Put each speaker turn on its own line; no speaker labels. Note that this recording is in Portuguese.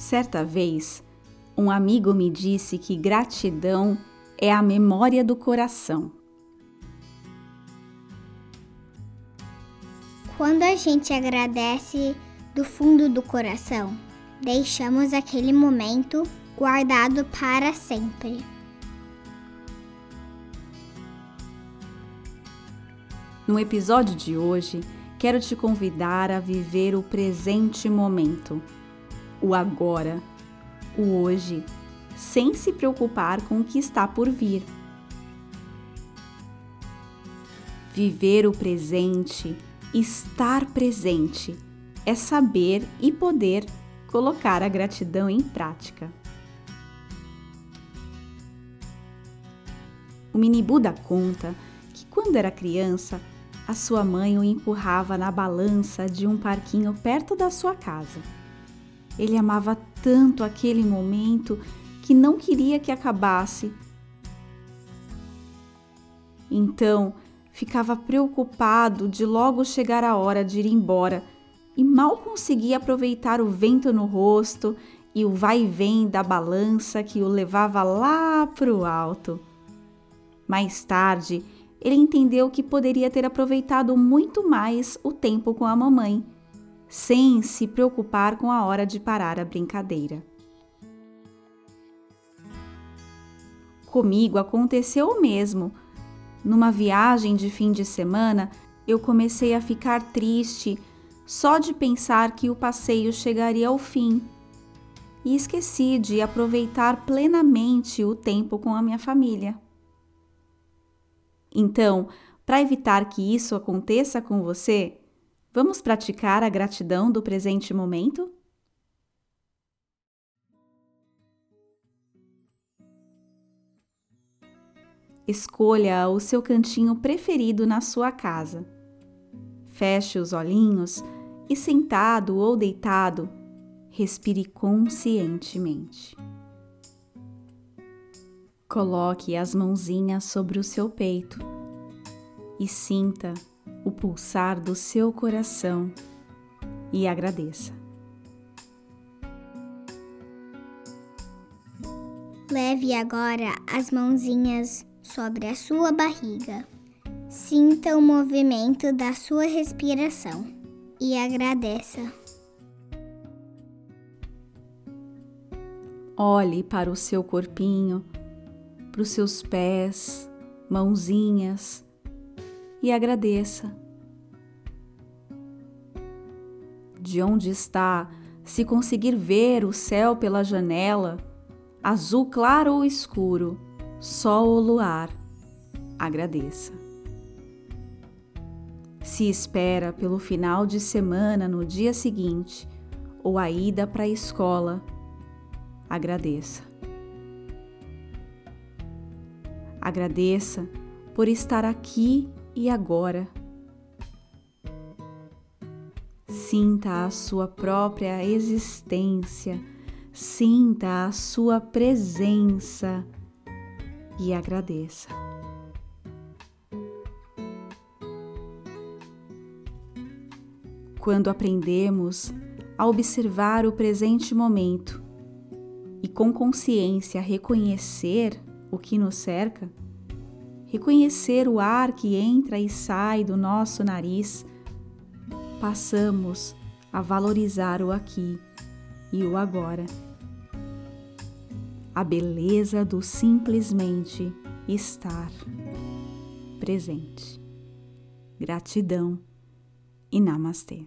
Certa vez, um amigo me disse que gratidão é a memória do coração.
Quando a gente agradece do fundo do coração, deixamos aquele momento guardado para sempre.
No episódio de hoje, quero te convidar a viver o presente momento, o agora, o hoje, sem se preocupar com o que está por vir. Viver o presente, estar presente, é saber e poder colocar a gratidão em prática. O mini Buda conta que quando era criança, a sua mãe o empurrava na balança de um parquinho perto da sua casa. Ele amava tanto aquele momento que não queria que acabasse. Então, ficava preocupado de logo chegar a hora de ir embora e mal conseguia aproveitar o vento no rosto e o vai e vem da balança que o levava lá para o alto. Mais tarde, ele entendeu que poderia ter aproveitado muito mais o tempo com a mamãe, sem se preocupar com a hora de parar a brincadeira. Comigo aconteceu o mesmo. Numa viagem de fim de semana, eu comecei a ficar triste só de pensar que o passeio chegaria ao fim. E esqueci de aproveitar plenamente o tempo com a minha família. Então, para evitar que isso aconteça com você, vamos praticar a gratidão do presente momento? Escolha o seu cantinho preferido na sua casa. Feche os olhinhos e, sentado ou deitado, respire conscientemente. Coloque as mãozinhas sobre o seu peito e sinta o pulsar do seu coração e agradeça.
Leve agora as mãozinhas sobre a sua barriga. Sinta o movimento da sua respiração e agradeça.
Olhe para o seu corpinho para os seus pés, mãozinhas e agradeça. De onde está, se conseguir ver o céu pela janela, azul claro ou escuro, sol ou luar, agradeça. Se espera pelo final de semana no dia seguinte ou a ida para a escola, agradeça. Agradeça por estar aqui e agora. Sinta a sua própria existência, sinta a sua presença e agradeça. Quando aprendemos a observar o presente momento e com consciência reconhecer o que nos cerca, reconhecer o ar que entra e sai do nosso nariz, passamos a valorizar o aqui e o agora. A beleza do simplesmente estar presente. Gratidão e namastê.